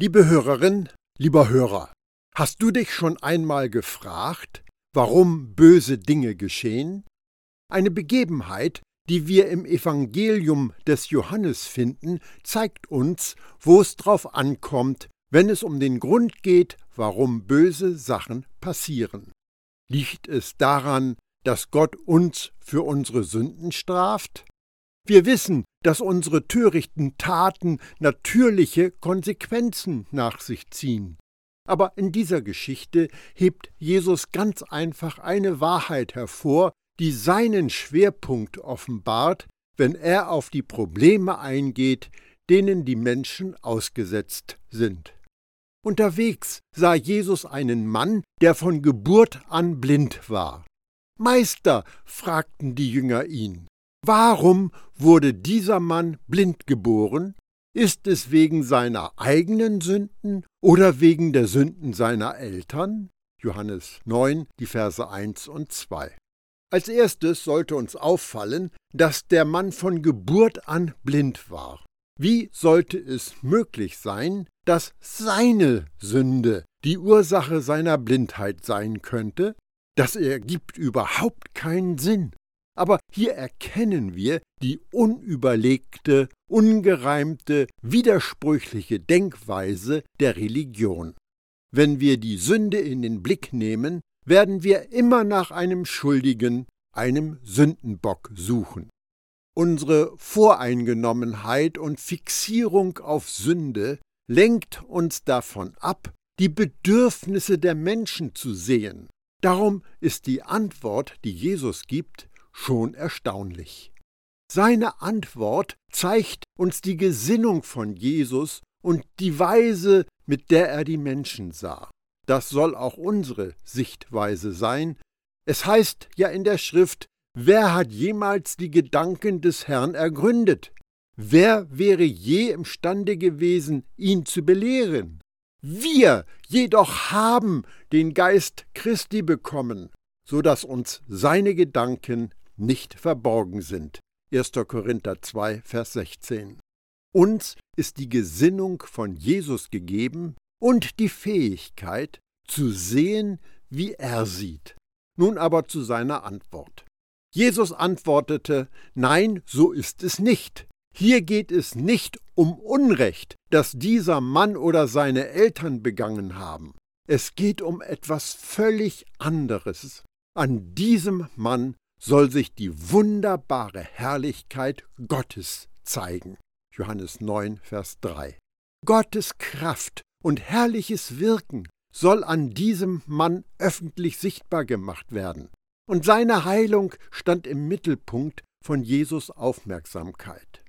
Liebe Hörerin, lieber Hörer, hast du dich schon einmal gefragt, warum böse Dinge geschehen? Eine Begebenheit, die wir im Evangelium des Johannes finden, zeigt uns, wo es drauf ankommt, wenn es um den Grund geht, warum böse Sachen passieren. Liegt es daran, dass Gott uns für unsere Sünden straft? Wir wissen, dass unsere törichten Taten natürliche Konsequenzen nach sich ziehen. Aber in dieser Geschichte hebt Jesus ganz einfach eine Wahrheit hervor, die seinen Schwerpunkt offenbart, wenn er auf die Probleme eingeht, denen die Menschen ausgesetzt sind. Unterwegs sah Jesus einen Mann, der von Geburt an blind war. Meister, fragten die Jünger ihn, warum wurde dieser Mann blind geboren? Ist es wegen seiner eigenen Sünden oder wegen der Sünden seiner Eltern? Johannes 9, die Verse 1 und 2. Als erstes sollte uns auffallen, dass der Mann von Geburt an blind war. Wie sollte es möglich sein, dass seine Sünde die Ursache seiner Blindheit sein könnte? Das ergibt überhaupt keinen Sinn. Aber hier erkennen wir die unüberlegte, ungereimte, widersprüchliche Denkweise der Religion. Wenn wir die Sünde in den Blick nehmen, werden wir immer nach einem Schuldigen, einem Sündenbock suchen. Unsere Voreingenommenheit und Fixierung auf Sünde lenkt uns davon ab, die Bedürfnisse der Menschen zu sehen. Darum ist die Antwort, die Jesus gibt, schon erstaunlich. Seine Antwort zeigt uns die Gesinnung von Jesus und die Weise, mit der er die Menschen sah. Das soll auch unsere Sichtweise sein. Es heißt ja in der Schrift, wer hat jemals die Gedanken des Herrn ergründet? Wer wäre je imstande gewesen, ihn zu belehren? Wir jedoch haben den Geist Christi bekommen, so dass uns seine Gedanken nicht verborgen sind. 1. Korinther 2, Vers 16. Uns ist die Gesinnung von Jesus gegeben und die Fähigkeit zu sehen, wie er sieht. Nun aber zu seiner Antwort. Jesus antwortete, Nein, so ist es nicht. Hier geht es nicht um Unrecht, das dieser Mann oder seine Eltern begangen haben. Es geht um etwas völlig anderes. An diesem Mann soll sich die wunderbare Herrlichkeit Gottes zeigen. Johannes 9, Vers 3. Gottes Kraft und herrliches Wirken soll an diesem Mann öffentlich sichtbar gemacht werden. Und seine Heilung stand im Mittelpunkt von Jesus Aufmerksamkeit.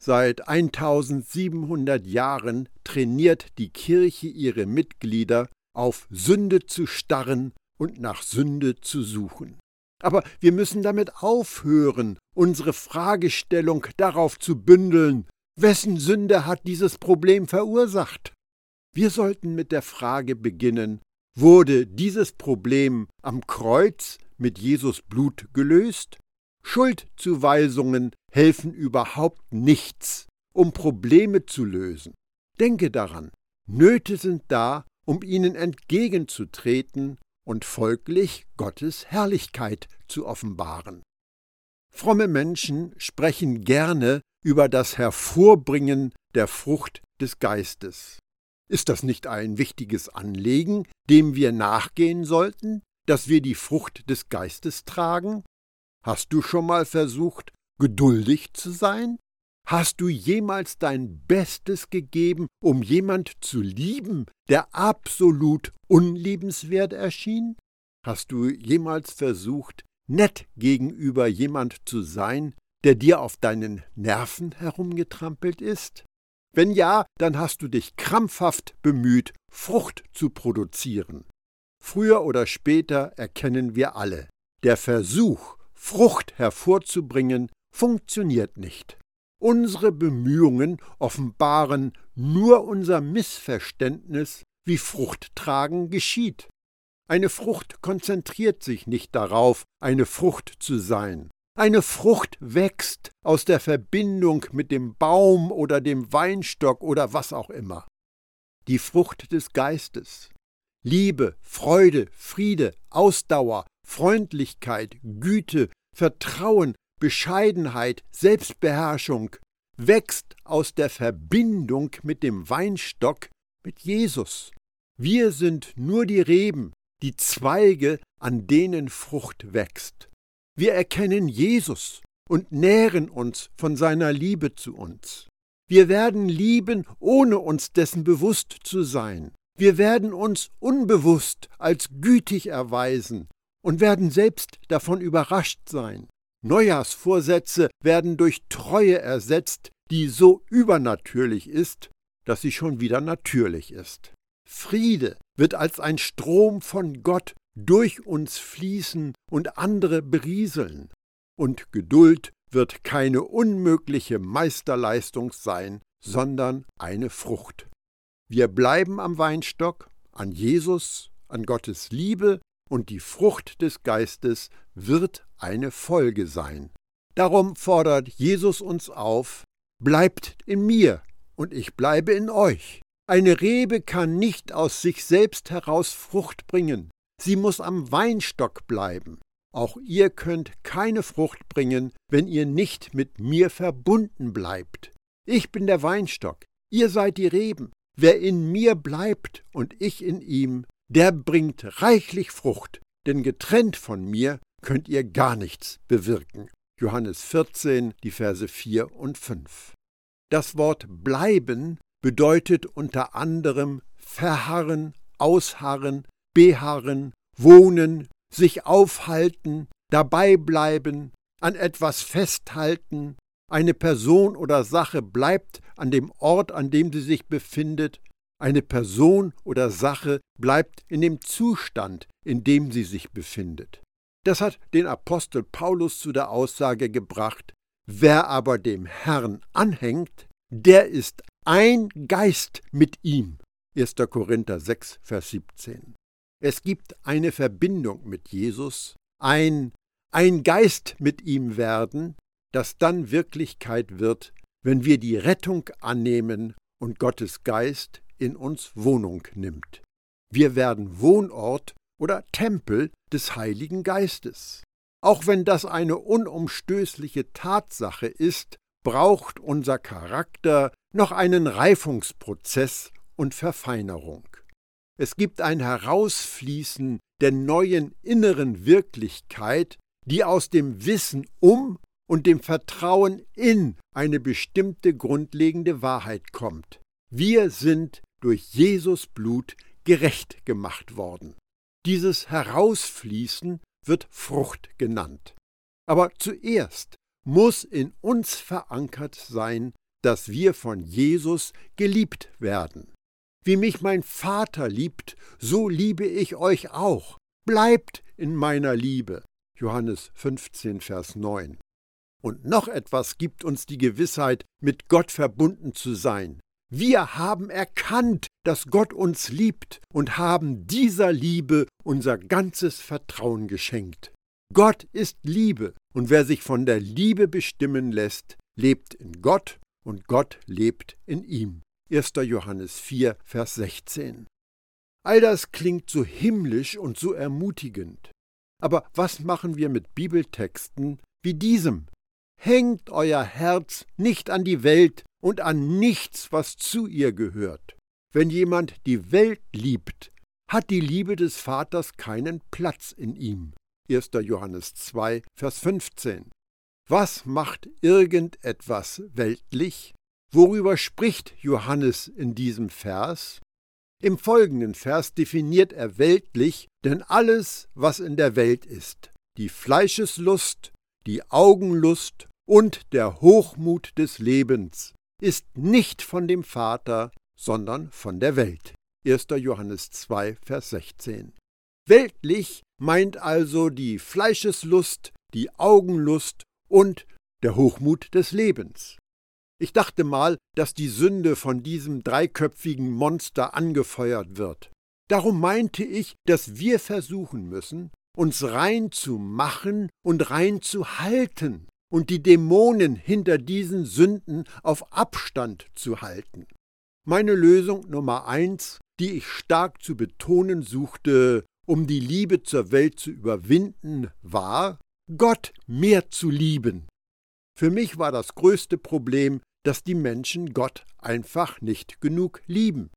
Seit 1700 Jahren trainiert die Kirche ihre Mitglieder, auf Sünde zu starren und nach Sünde zu suchen. Aber wir müssen damit aufhören, unsere Fragestellung darauf zu bündeln, wessen Sünde hat dieses Problem verursacht? Wir sollten mit der Frage beginnen, wurde dieses Problem am Kreuz mit Jesus Blut gelöst? Schuldzuweisungen helfen überhaupt nichts, um Probleme zu lösen. Denke daran, Nöte sind da, um ihnen entgegenzutreten und folglich Gottes Herrlichkeit zu offenbaren. Fromme Menschen sprechen gerne über das Hervorbringen der Frucht des Geistes. Ist das nicht ein wichtiges Anliegen, dem wir nachgehen sollten, dass wir die Frucht des Geistes tragen? Hast du schon mal versucht, geduldig zu sein? Hast du jemals dein Bestes gegeben, um jemand zu lieben, der absolut unliebenswert erschien? Hast du jemals versucht, nett gegenüber jemand zu sein, der dir auf deinen Nerven herumgetrampelt ist? Wenn ja, dann hast du dich krampfhaft bemüht, Frucht zu produzieren. Früher oder später erkennen wir alle, der Versuch, Frucht hervorzubringen, funktioniert nicht. Unsere Bemühungen offenbaren nur unser Missverständnis, wie Fruchttragen geschieht. Eine Frucht konzentriert sich nicht darauf, eine Frucht zu sein. Eine Frucht wächst aus der Verbindung mit dem Baum oder dem Weinstock oder was auch immer. die Frucht des Geistes. Liebe, Freude, Friede, Ausdauer, Freundlichkeit, Güte, Vertrauen, Bescheidenheit, Selbstbeherrschung wächst aus der Verbindung mit dem Weinstock, mit Jesus. Wir sind nur die Reben, die Zweige, an denen Frucht wächst. Wir erkennen Jesus und nähren uns von seiner Liebe zu uns. Wir werden lieben, ohne uns dessen bewusst zu sein. Wir werden uns unbewusst als gütig erweisen und werden selbst davon überrascht sein. Neujahrsvorsätze werden durch Treue ersetzt, die so übernatürlich ist, dass sie schon wieder natürlich ist. Friede wird als ein Strom von Gott durch uns fließen und andere berieseln. Und Geduld wird keine unmögliche Meisterleistung sein, sondern eine Frucht. Wir bleiben am Weinstock, an Jesus, an Gottes Liebe, und die Frucht des Geistes wird eine Folge sein. Darum fordert Jesus uns auf, bleibt in mir und ich bleibe in euch. Eine Rebe kann nicht aus sich selbst heraus Frucht bringen, sie muss am Weinstock bleiben. Auch ihr könnt keine Frucht bringen, wenn ihr nicht mit mir verbunden bleibt. Ich bin der Weinstock, ihr seid die Reben. Wer in mir bleibt und ich in ihm, der bringt reichlich Frucht, denn getrennt von mir könnt ihr gar nichts bewirken. Johannes 14, die Verse 4 und 5. Das Wort bleiben bedeutet unter anderem verharren, ausharren, beharren, wohnen, sich aufhalten, dabei bleiben, an etwas festhalten, eine Person oder Sache bleibt an dem Ort, an dem sie sich befindet, eine Person oder Sache bleibt in dem Zustand, in dem sie sich befindet. Das hat den Apostel Paulus zu der Aussage gebracht, wer aber dem Herrn anhängt, der ist ein Geist mit ihm. 1. Korinther 6, Vers 17. Es gibt eine Verbindung mit Jesus, ein, ein Geist mit ihm werden, das dann Wirklichkeit wird, wenn wir die Rettung annehmen und Gottes Geist in uns Wohnung nimmt. Wir werden Wohnort oder Tempel des Heiligen Geistes. Auch wenn das eine unumstößliche Tatsache ist, braucht unser Charakter noch einen Reifungsprozess und Verfeinerung. Es gibt ein Herausfließen der neuen inneren Wirklichkeit, die aus dem Wissen um und dem Vertrauen in eine bestimmte grundlegende Wahrheit kommt. Wir sind durch Jesus Blut gerecht gemacht worden. Dieses Herausfließen wird Frucht genannt. Aber zuerst muss in uns verankert sein, dass wir von Jesus geliebt werden. Wie mich mein Vater liebt, so liebe ich euch auch. Bleibt in meiner Liebe. Johannes 15, Vers 9. Und noch etwas gibt uns die Gewissheit, mit Gott verbunden zu sein. Wir haben erkannt, dass Gott uns liebt und haben dieser Liebe unser ganzes Vertrauen geschenkt. Gott ist Liebe, und wer sich von der Liebe bestimmen lässt, lebt in Gott und Gott lebt in ihm. 1. Johannes 4, Vers 16. All das klingt so himmlisch und so ermutigend. Aber was machen wir mit Bibeltexten wie diesem? Hängt euer Herz nicht an die Welt, und an nichts, was zu ihr gehört. Wenn jemand die Welt liebt, hat die Liebe des Vaters keinen Platz in ihm. 1. Johannes 2, Vers 15. Was macht irgendetwas weltlich? Worüber spricht Johannes in diesem Vers? Im folgenden Vers definiert er weltlich denn alles, was in der Welt ist. Die Fleischeslust, die Augenlust und der Hochmut des Lebens, ist nicht von dem Vater, sondern von der Welt. 1. Johannes 2, Vers 16. Weltlich meint also die Fleischeslust, die Augenlust und der Hochmut des Lebens. Ich dachte mal, dass die Sünde von diesem dreiköpfigen Monster angefeuert wird. Darum meinte ich, dass wir versuchen müssen, uns rein zu machen und rein zu halten, und die Dämonen hinter diesen Sünden auf Abstand zu halten. Meine Lösung Nummer eins, die ich stark zu betonen suchte, um die Liebe zur Welt zu überwinden, war, Gott mehr zu lieben. Für mich war das größte Problem, dass die Menschen Gott einfach nicht genug lieben.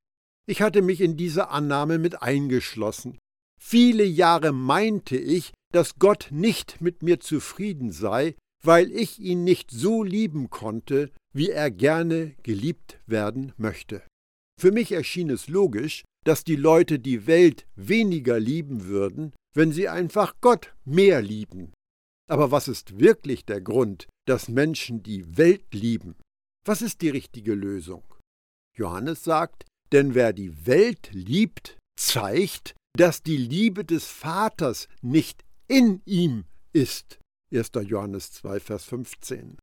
Ich hatte mich in diese Annahme mit eingeschlossen. Viele Jahre meinte ich, dass Gott nicht mit mir zufrieden sei, weil ich ihn nicht so lieben konnte, wie er gerne geliebt werden möchte. Für mich erschien es logisch, dass die Leute die Welt weniger lieben würden, wenn sie einfach Gott mehr lieben. Aber was ist wirklich der Grund, dass Menschen die Welt lieben? Was ist die richtige Lösung? Johannes sagt, denn wer die Welt liebt, zeigt, dass die Liebe des Vaters nicht in ihm ist. 1. Johannes 2, Vers 15.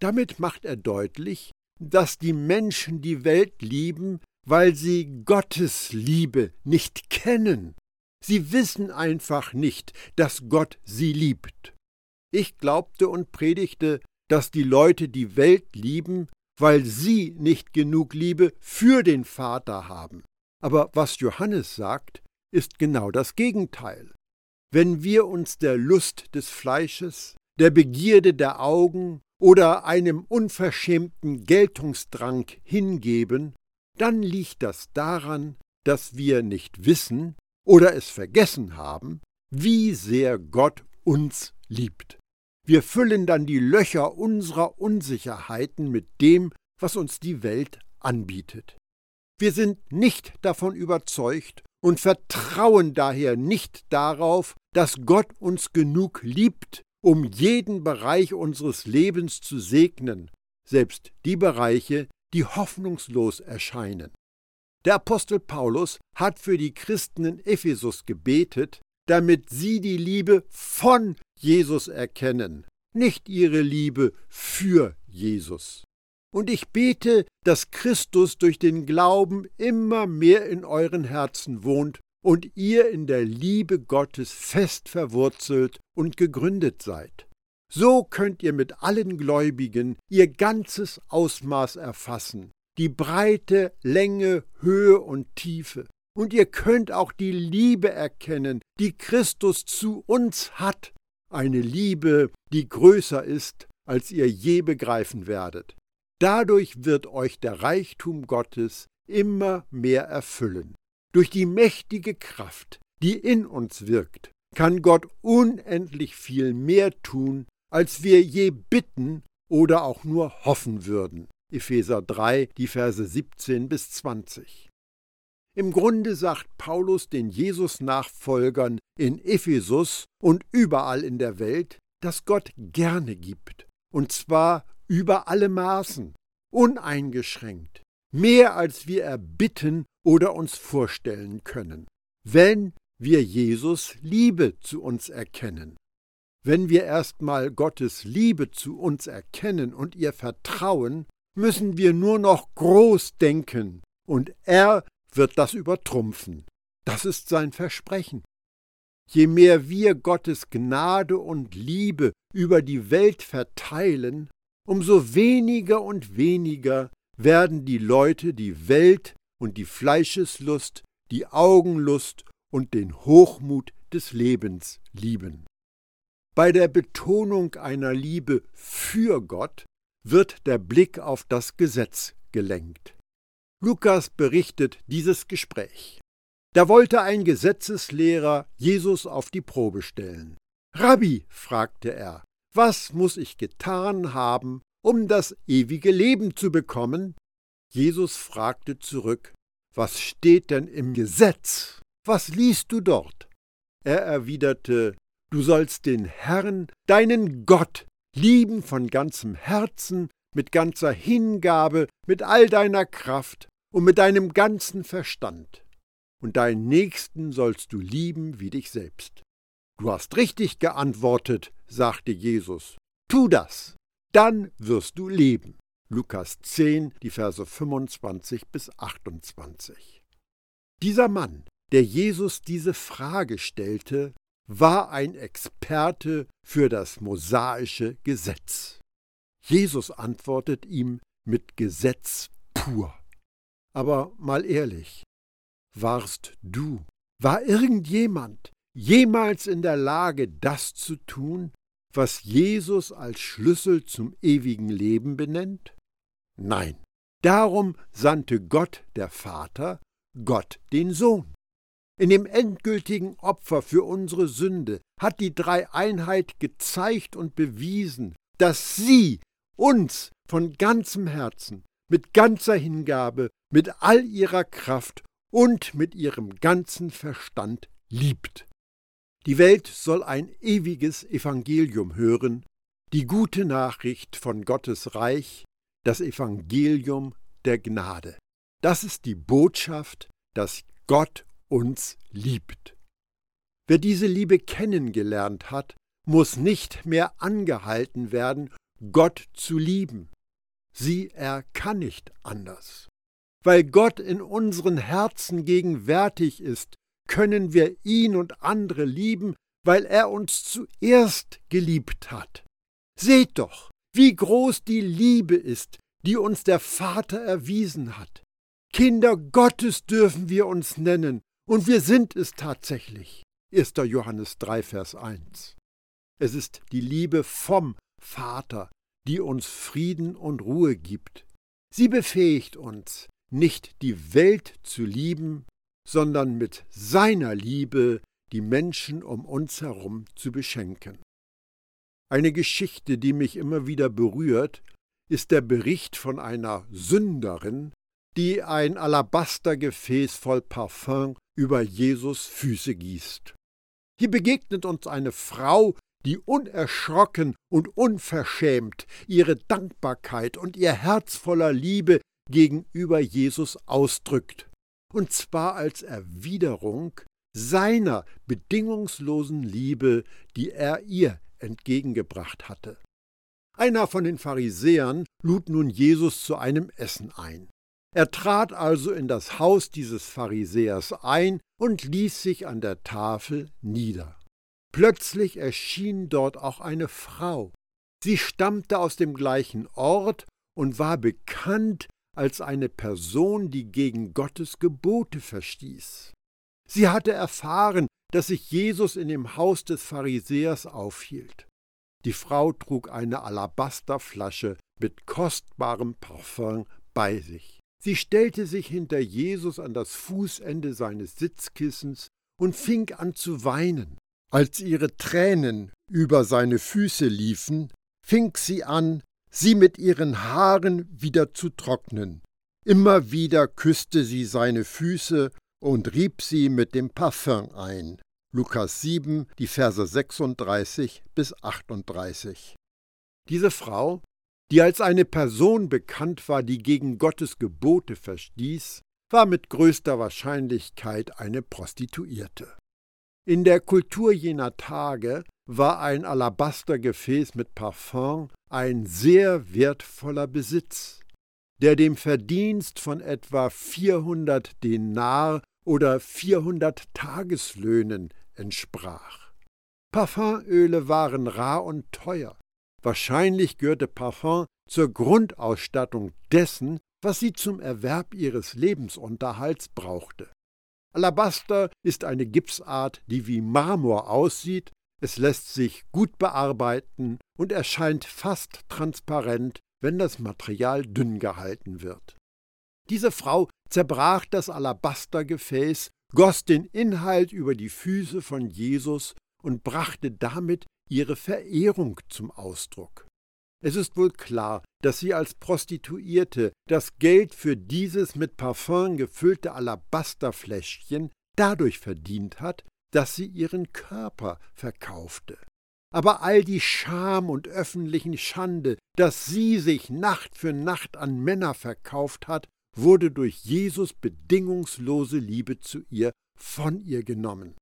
Damit macht er deutlich, dass die Menschen die Welt lieben, weil sie Gottes Liebe nicht kennen. Sie wissen einfach nicht, dass Gott sie liebt. Ich glaubte und predigte, dass die Leute die Welt lieben, weil sie nicht genug Liebe für den Vater haben. Aber was Johannes sagt, ist genau das Gegenteil. Wenn wir uns der Lust des Fleisches, der Begierde der Augen oder einem unverschämten Geltungsdrang hingeben, dann liegt das daran, dass wir nicht wissen oder es vergessen haben, wie sehr Gott uns liebt. Wir füllen dann die Löcher unserer Unsicherheiten mit dem, was uns die Welt anbietet. Wir sind nicht davon überzeugt und vertrauen daher nicht darauf, dass Gott uns genug liebt, um jeden Bereich unseres Lebens zu segnen, selbst die Bereiche, die hoffnungslos erscheinen. Der Apostel Paulus hat für die Christen in Ephesus gebetet, damit sie die Liebe von Jesus erkennen, nicht ihre Liebe für Jesus. Und ich bete, dass Christus durch den Glauben immer mehr in euren Herzen wohnt und ihr in der Liebe Gottes fest verwurzelt und gegründet seid. So könnt ihr mit allen Gläubigen ihr ganzes Ausmaß erfassen, die Breite, Länge, Höhe und Tiefe. Und ihr könnt auch die Liebe erkennen, die Christus zu uns hat, eine Liebe, die größer ist, als ihr je begreifen werdet. Dadurch wird euch der Reichtum Gottes immer mehr erfüllen. Durch die mächtige Kraft, die in uns wirkt, kann Gott unendlich viel mehr tun, als wir je bitten oder auch nur hoffen würden. Epheser 3, die Verse 17 bis 20. Im Grunde sagt Paulus den Jesus-Nachfolgern in Ephesus und überall in der Welt, dass Gott gerne gibt, und zwar über alle Maßen, uneingeschränkt, mehr als wir erbitten oder uns vorstellen können, wenn wir Jesus Liebe zu uns erkennen. Wenn wir erstmal Gottes Liebe zu uns erkennen und ihr vertrauen, müssen wir nur noch groß denken, und er wird das übertrumpfen. Das ist sein Versprechen. Je mehr wir Gottes Gnade und Liebe über die Welt verteilen, umso weniger und weniger werden die Leute die Welt und die Fleischeslust, die Augenlust und den Hochmut des Lebens lieben. Bei der Betonung einer Liebe für Gott wird der Blick auf das Gesetz gelenkt. Lukas berichtet dieses Gespräch. Da wollte ein Gesetzeslehrer Jesus auf die Probe stellen. Rabbi, fragte er, was muss ich getan haben, um das ewige Leben zu bekommen? Jesus fragte zurück, was steht denn im Gesetz? Was liest du dort? Er erwiderte, du sollst den Herrn, deinen Gott, lieben von ganzem Herzen, mit ganzer Hingabe, mit all deiner Kraft und mit deinem ganzen Verstand. Und deinen Nächsten sollst du lieben wie dich selbst. Du hast richtig geantwortet, sagte Jesus. Tu das, dann wirst du leben. Lukas 10, die Verse 25 bis 28. Dieser Mann, der Jesus diese Frage stellte, war ein Experte für das mosaische Gesetz. Jesus antwortet ihm mit Gesetz pur. Aber mal ehrlich, warst du, war irgendjemand jemals in der Lage, das zu tun, was Jesus als Schlüssel zum ewigen Leben benennt? Nein. Darum sandte Gott der Vater Gott den Sohn. In dem endgültigen Opfer für unsere Sünde hat die Dreieinheit gezeigt und bewiesen, dass sie uns von ganzem Herzen, mit ganzer Hingabe, mit all ihrer Kraft und mit ihrem ganzen Verstand liebt. Die Welt soll ein ewiges Evangelium hören, die gute Nachricht von Gottes Reich, das Evangelium der Gnade. Das ist die Botschaft, dass Gott uns liebt. Wer diese Liebe kennengelernt hat, muss nicht mehr angehalten werden, Gott zu lieben. Sie er kann nicht anders. Weil Gott in unseren Herzen gegenwärtig ist, können wir ihn und andere lieben, weil er uns zuerst geliebt hat. Seht doch, wie groß die Liebe ist, die uns der Vater erwiesen hat. Kinder Gottes dürfen wir uns nennen, und wir sind es tatsächlich. 1. Johannes 3, Vers 1. Es ist die Liebe vom Vater, die uns Frieden und Ruhe gibt. Sie befähigt uns, nicht die Welt zu lieben, sondern mit seiner Liebe die Menschen um uns herum zu beschenken. Eine Geschichte, die mich immer wieder berührt, ist der Bericht von einer Sünderin, die ein Alabastergefäß voll Parfum über Jesus Füße gießt. Hier begegnet uns eine Frau, die unerschrocken und unverschämt ihre Dankbarkeit und ihr Herz voller Liebe gegenüber Jesus ausdrückt, und zwar als Erwiderung seiner bedingungslosen Liebe, die er ihr entgegengebracht hatte. Einer von den Pharisäern lud nun Jesus zu einem Essen ein. Er trat also in das Haus dieses Pharisäers ein und ließ sich an der Tafel nieder. Plötzlich erschien dort auch eine Frau. Sie stammte aus dem gleichen Ort und war bekannt als eine Person, die gegen Gottes Gebote verstieß. Sie hatte erfahren, dass sich Jesus in dem Haus des Pharisäers aufhielt. Die Frau trug eine Alabasterflasche mit kostbarem Parfum bei sich. Sie stellte sich hinter Jesus an das Fußende seines Sitzkissens und fing an zu weinen. Als ihre Tränen über seine Füße liefen, fing sie an, sie mit ihren Haaren wieder zu trocknen. Immer wieder küsste sie seine Füße und rieb sie mit dem Parfum ein. Lukas 7, die Verse 36 bis 38. Diese Frau, die als eine Person bekannt war, die gegen Gottes Gebote verstieß, war mit größter Wahrscheinlichkeit eine Prostituierte. In der Kultur jener Tage war ein Alabastergefäß mit Parfum ein sehr wertvoller Besitz, der dem Verdienst von etwa 400 Denar oder 400 Tageslöhnen entsprach. Parfumöle waren rar und teuer. Wahrscheinlich gehörte Parfum zur Grundausstattung dessen, was sie zum Erwerb ihres Lebensunterhalts brauchte. Alabaster ist eine Gipsart, die wie Marmor aussieht, es lässt sich gut bearbeiten und erscheint fast transparent, wenn das Material dünn gehalten wird. Diese Frau zerbrach das Alabastergefäß, goss den Inhalt über die Füße von Jesus und brachte damit ihre Verehrung zum Ausdruck. Es ist wohl klar, dass sie als Prostituierte das Geld für dieses mit Parfum gefüllte Alabasterfläschchen dadurch verdient hat, dass sie ihren Körper verkaufte. Aber all die Scham und öffentlichen Schande, dass sie sich Nacht für Nacht an Männer verkauft hat, wurde durch Jesus bedingungslose Liebe zu ihr von ihr genommen.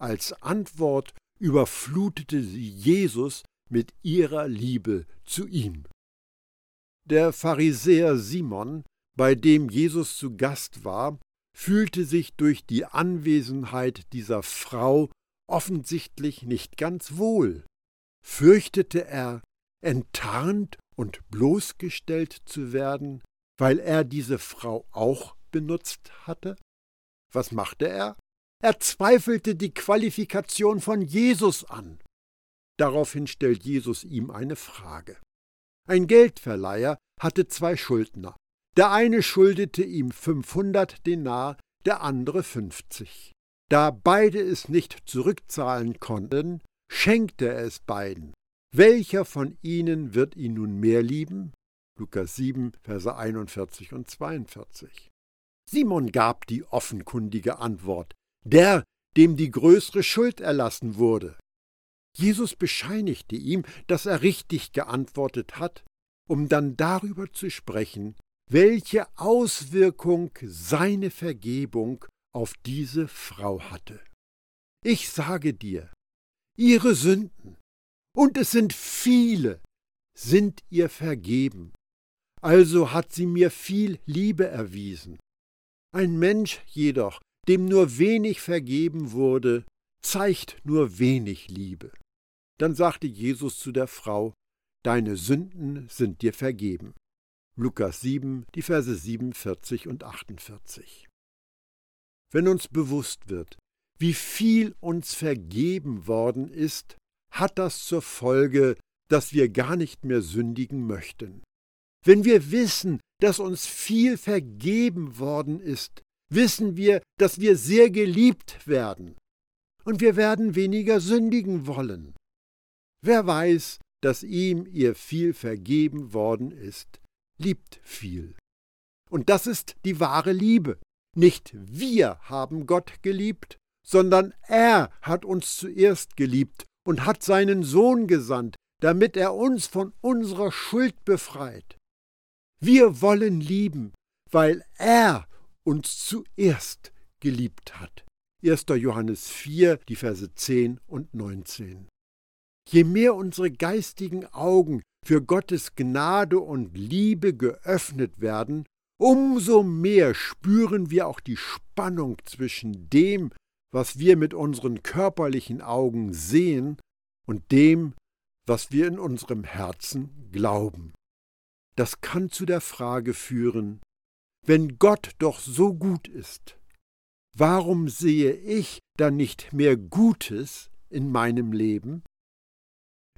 Als Antwort überflutete sie Jesus mit ihrer Liebe zu ihm. Der Pharisäer Simon, bei dem Jesus zu Gast war, fühlte sich durch die Anwesenheit dieser Frau offensichtlich nicht ganz wohl. Fürchtete er, enttarnt und bloßgestellt zu werden, weil er diese Frau auch benutzt hatte? Was machte er? Er zweifelte die Qualifikation von Jesus an. Daraufhin stellt Jesus ihm eine Frage. Ein Geldverleiher hatte zwei Schuldner. Der eine schuldete ihm 500 Denar, der andere 50. Da beide es nicht zurückzahlen konnten, schenkte er es beiden. Welcher von ihnen wird ihn nun mehr lieben? Lukas 7, Verse 41 und 42. Simon gab die offenkundige Antwort, der, dem die größere Schuld erlassen wurde. Jesus bescheinigte ihm, dass er richtig geantwortet hat, um dann darüber zu sprechen, welche Auswirkung seine Vergebung auf diese Frau hatte. Ich sage dir, ihre Sünden, und es sind viele, sind ihr vergeben. Also hat sie mir viel Liebe erwiesen. Ein Mensch jedoch, dem nur wenig vergeben wurde, zeigt nur wenig Liebe. Dann sagte Jesus zu der Frau, Deine Sünden sind dir vergeben. Lukas 7, die Verse 47 und 48. Wenn uns bewusst wird, wie viel uns vergeben worden ist, hat das zur Folge, dass wir gar nicht mehr sündigen möchten. Wenn wir wissen, dass uns viel vergeben worden ist, wissen wir, dass wir sehr geliebt werden. Und wir werden weniger sündigen wollen. Wer weiß, dass ihm ihr viel vergeben worden ist, liebt viel. Und das ist die wahre Liebe. Nicht wir haben Gott geliebt, sondern er hat uns zuerst geliebt und hat seinen Sohn gesandt, damit er uns von unserer Schuld befreit. Wir wollen lieben, weil er uns zuerst geliebt hat. 1. Johannes 4, die Verse 10 und 19. Je mehr unsere geistigen Augen für Gottes Gnade und Liebe geöffnet werden, umso mehr spüren wir auch die Spannung zwischen dem, was wir mit unseren körperlichen Augen sehen, und dem, was wir in unserem Herzen glauben. Das kann zu der Frage führen, wenn Gott doch so gut ist, warum sehe ich dann nicht mehr Gutes in meinem Leben?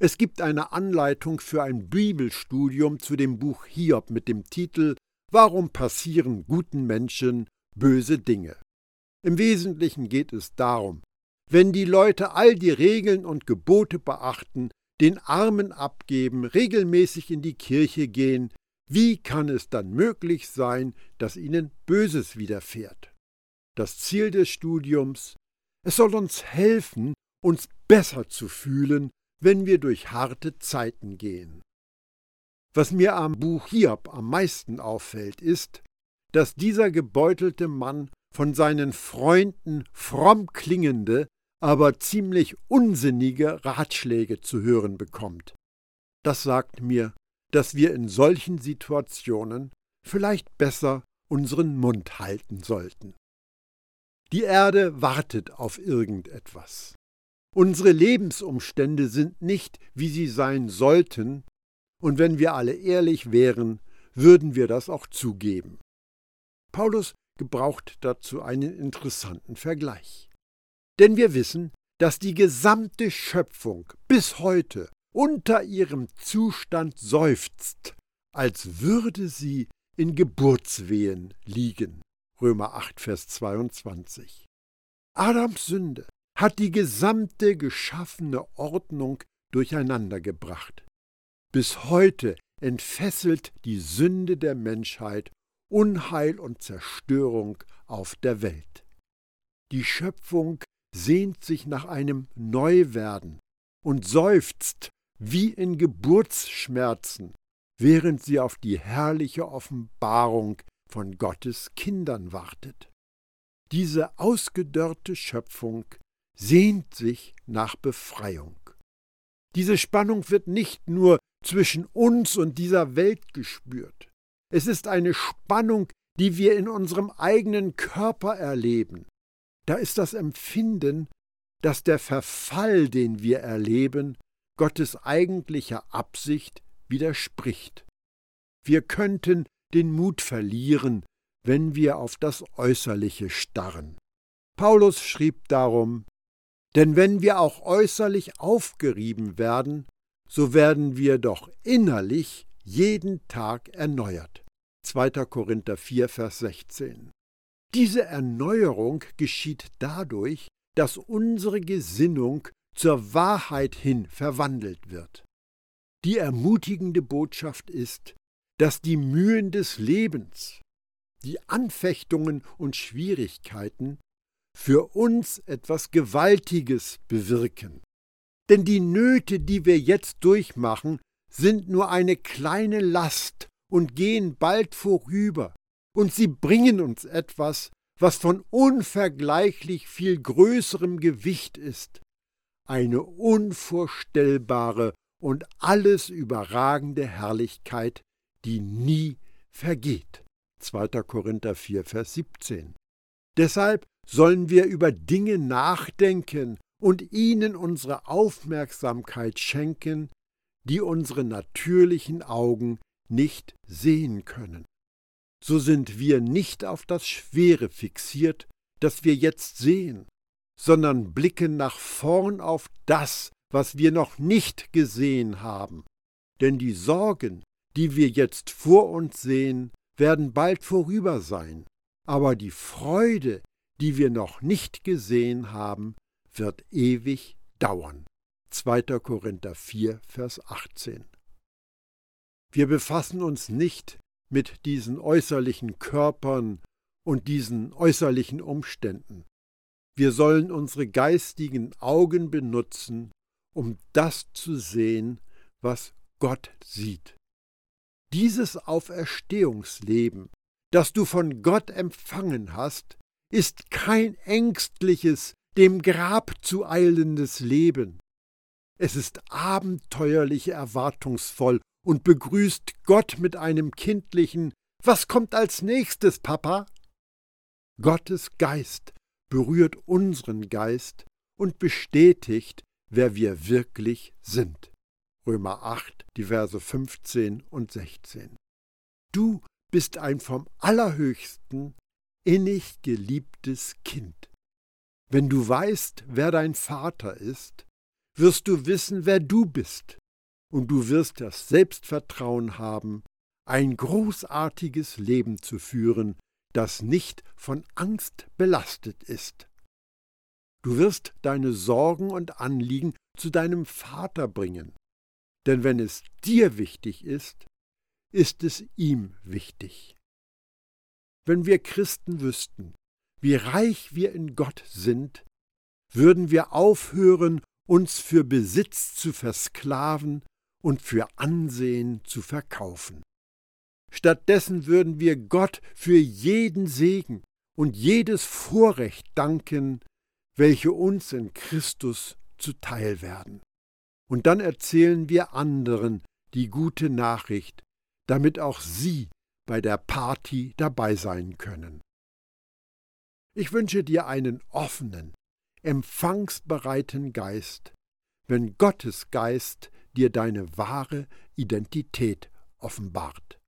Es gibt eine Anleitung für ein Bibelstudium zu dem Buch Hiob mit dem Titel Warum passieren guten Menschen böse Dinge? Im Wesentlichen geht es darum, wenn die Leute all die Regeln und Gebote beachten, den Armen abgeben, regelmäßig in die Kirche gehen, wie kann es dann möglich sein, dass ihnen Böses widerfährt? Das Ziel des Studiums, es soll uns helfen, uns besser zu fühlen, wenn wir durch harte Zeiten gehen. Was mir am Buch Hiob am meisten auffällt, ist, dass dieser gebeutelte Mann von seinen Freunden fromm klingende, aber ziemlich unsinnige Ratschläge zu hören bekommt. Das sagt mir, dass wir in solchen Situationen vielleicht besser unseren Mund halten sollten. Die Erde wartet auf irgendetwas. Unsere Lebensumstände sind nicht, wie sie sein sollten, und wenn wir alle ehrlich wären, würden wir das auch zugeben. Paulus gebraucht dazu einen interessanten Vergleich. Denn wir wissen, dass die gesamte Schöpfung bis heute unter ihrem Zustand seufzt, als würde sie in Geburtswehen liegen. Römer 8, Vers 22. Adams Sünde hat die gesamte geschaffene Ordnung durcheinandergebracht. Bis heute entfesselt die Sünde der Menschheit Unheil und Zerstörung auf der Welt. Die Schöpfung sehnt sich nach einem Neuwerden und seufzt wie in Geburtsschmerzen, während sie auf die herrliche Offenbarung von Gottes Kindern wartet. Diese ausgedörrte Schöpfung sehnt sich nach Befreiung. Diese Spannung wird nicht nur zwischen uns und dieser Welt gespürt. Es ist eine Spannung, die wir in unserem eigenen Körper erleben. Da ist das Empfinden, dass der Verfall, den wir erleben, Gottes eigentlicher Absicht widerspricht. Wir könnten den Mut verlieren, wenn wir auf das Äußerliche starren. Paulus schrieb darum, denn wenn wir auch äußerlich aufgerieben werden, so werden wir doch innerlich jeden Tag erneuert. 2. Korinther 4, Vers 16. Diese Erneuerung geschieht dadurch, dass unsere Gesinnung zur Wahrheit hin verwandelt wird. Die ermutigende Botschaft ist, dass die Mühen des Lebens, die Anfechtungen und Schwierigkeiten für uns etwas Gewaltiges bewirken. Denn die Nöte, die wir jetzt durchmachen, sind nur eine kleine Last und gehen bald vorüber, und sie bringen uns etwas, was von unvergleichlich viel größerem Gewicht ist, eine unvorstellbare und alles überragende Herrlichkeit, die nie vergeht. 2. Korinther 4, Vers 17. Deshalb sollen wir über Dinge nachdenken und ihnen unsere Aufmerksamkeit schenken, die unsere natürlichen Augen nicht sehen können. So sind wir nicht auf das Schwere fixiert, das wir jetzt sehen, sondern blicken nach vorn auf das, was wir noch nicht gesehen haben. Denn die Sorgen, die wir jetzt vor uns sehen, werden bald vorüber sein, aber die Freude, die wir noch nicht gesehen haben, wird ewig dauern. 2. Korinther 4, Vers 18. Wir befassen uns nicht mit diesen äußerlichen Körpern und diesen äußerlichen Umständen. Wir sollen unsere geistigen Augen benutzen, um das zu sehen, was Gott sieht. Dieses Auferstehungsleben, das du von Gott empfangen hast, ist kein ängstliches, dem Grab zu eilendes Leben. Es ist abenteuerlich erwartungsvoll und begrüßt Gott mit einem kindlichen Was kommt als nächstes, Papa? Gottes Geist berührt unseren Geist und bestätigt, wer wir wirklich sind. Römer 8, die Verse 15 und 16. Du bist ein vom Allerhöchsten innig geliebtes Kind. Wenn du weißt, wer dein Vater ist, wirst du wissen, wer du bist, und du wirst das Selbstvertrauen haben, ein großartiges Leben zu führen, das nicht von Angst belastet ist. Du wirst deine Sorgen und Anliegen zu deinem Vater bringen, denn wenn es dir wichtig ist, ist es ihm wichtig. Wenn wir Christen wüssten, wie reich wir in Gott sind, würden wir aufhören, uns für Besitz zu versklaven und für Ansehen zu verkaufen. Stattdessen würden wir Gott für jeden Segen und jedes Vorrecht danken, welche uns in Christus zuteil werden. Und dann erzählen wir anderen die gute Nachricht, damit auch sie bei der Party dabei sein können. Ich wünsche dir einen offenen, empfangsbereiten Geist, wenn Gottes Geist dir deine wahre Identität offenbart.